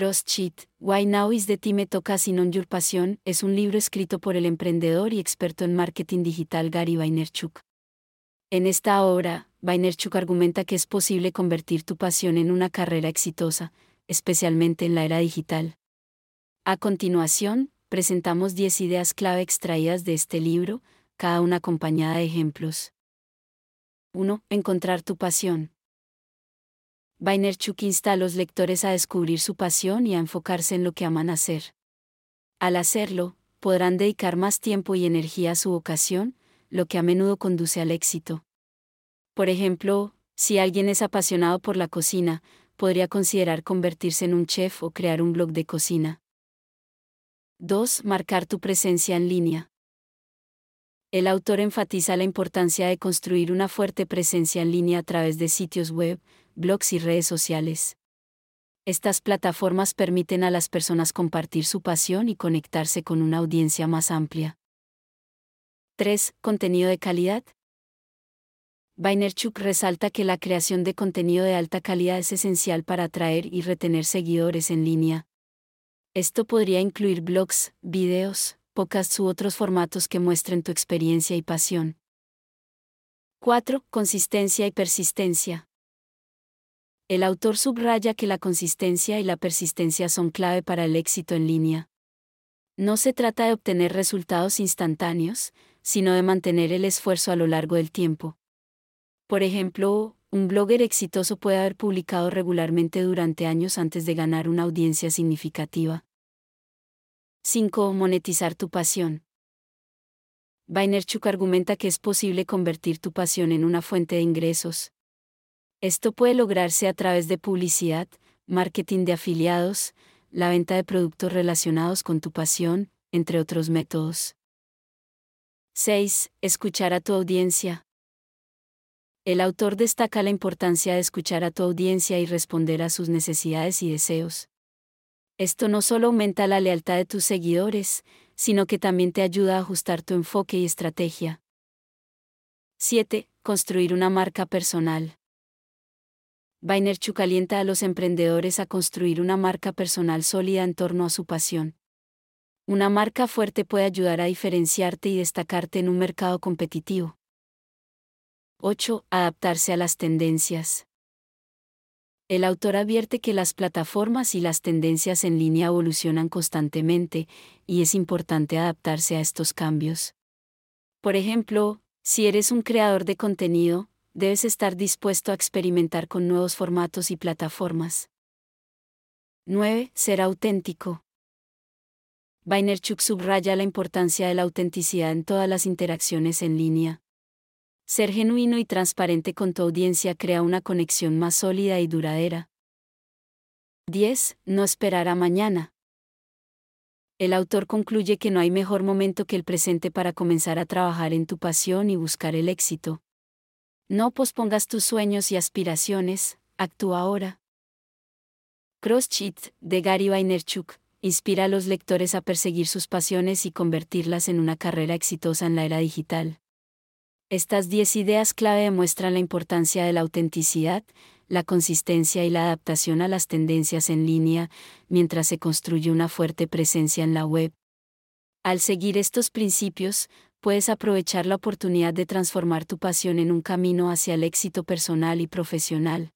CrossCheat, Why Now is the Time Tocasing on Your Passion es un libro escrito por el emprendedor y experto en marketing digital Gary Vaynerchuk. En esta obra, Vaynerchuk argumenta que es posible convertir tu pasión en una carrera exitosa, especialmente en la era digital. A continuación, presentamos 10 ideas clave extraídas de este libro, cada una acompañada de ejemplos. 1. Encontrar tu pasión. Vaynerchuk insta a los lectores a descubrir su pasión y a enfocarse en lo que aman hacer. Al hacerlo, podrán dedicar más tiempo y energía a su vocación, lo que a menudo conduce al éxito. Por ejemplo, si alguien es apasionado por la cocina, podría considerar convertirse en un chef o crear un blog de cocina. 2. Marcar tu presencia en línea. El autor enfatiza la importancia de construir una fuerte presencia en línea a través de sitios web, blogs y redes sociales. Estas plataformas permiten a las personas compartir su pasión y conectarse con una audiencia más amplia. 3. Contenido de calidad. Vaynerchuk resalta que la creación de contenido de alta calidad es esencial para atraer y retener seguidores en línea. Esto podría incluir blogs, videos, podcasts u otros formatos que muestren tu experiencia y pasión. 4. Consistencia y persistencia. El autor subraya que la consistencia y la persistencia son clave para el éxito en línea. No se trata de obtener resultados instantáneos, sino de mantener el esfuerzo a lo largo del tiempo. Por ejemplo, un blogger exitoso puede haber publicado regularmente durante años antes de ganar una audiencia significativa. 5. Monetizar tu pasión. Vaynerchuk argumenta que es posible convertir tu pasión en una fuente de ingresos, esto puede lograrse a través de publicidad, marketing de afiliados, la venta de productos relacionados con tu pasión, entre otros métodos. 6. Escuchar a tu audiencia. El autor destaca la importancia de escuchar a tu audiencia y responder a sus necesidades y deseos. Esto no solo aumenta la lealtad de tus seguidores, sino que también te ayuda a ajustar tu enfoque y estrategia. 7. Construir una marca personal. Vaynerchuk alienta a los emprendedores a construir una marca personal sólida en torno a su pasión. Una marca fuerte puede ayudar a diferenciarte y destacarte en un mercado competitivo. 8. Adaptarse a las tendencias. El autor advierte que las plataformas y las tendencias en línea evolucionan constantemente, y es importante adaptarse a estos cambios. Por ejemplo, si eres un creador de contenido, debes estar dispuesto a experimentar con nuevos formatos y plataformas. 9. Ser auténtico. Vaynerchuk subraya la importancia de la autenticidad en todas las interacciones en línea. Ser genuino y transparente con tu audiencia crea una conexión más sólida y duradera. 10. No esperar a mañana. El autor concluye que no hay mejor momento que el presente para comenzar a trabajar en tu pasión y buscar el éxito. No pospongas tus sueños y aspiraciones, actúa ahora. CrossCheat, de Gary Vaynerchuk, inspira a los lectores a perseguir sus pasiones y convertirlas en una carrera exitosa en la era digital. Estas 10 ideas clave demuestran la importancia de la autenticidad, la consistencia y la adaptación a las tendencias en línea, mientras se construye una fuerte presencia en la web. Al seguir estos principios, puedes aprovechar la oportunidad de transformar tu pasión en un camino hacia el éxito personal y profesional.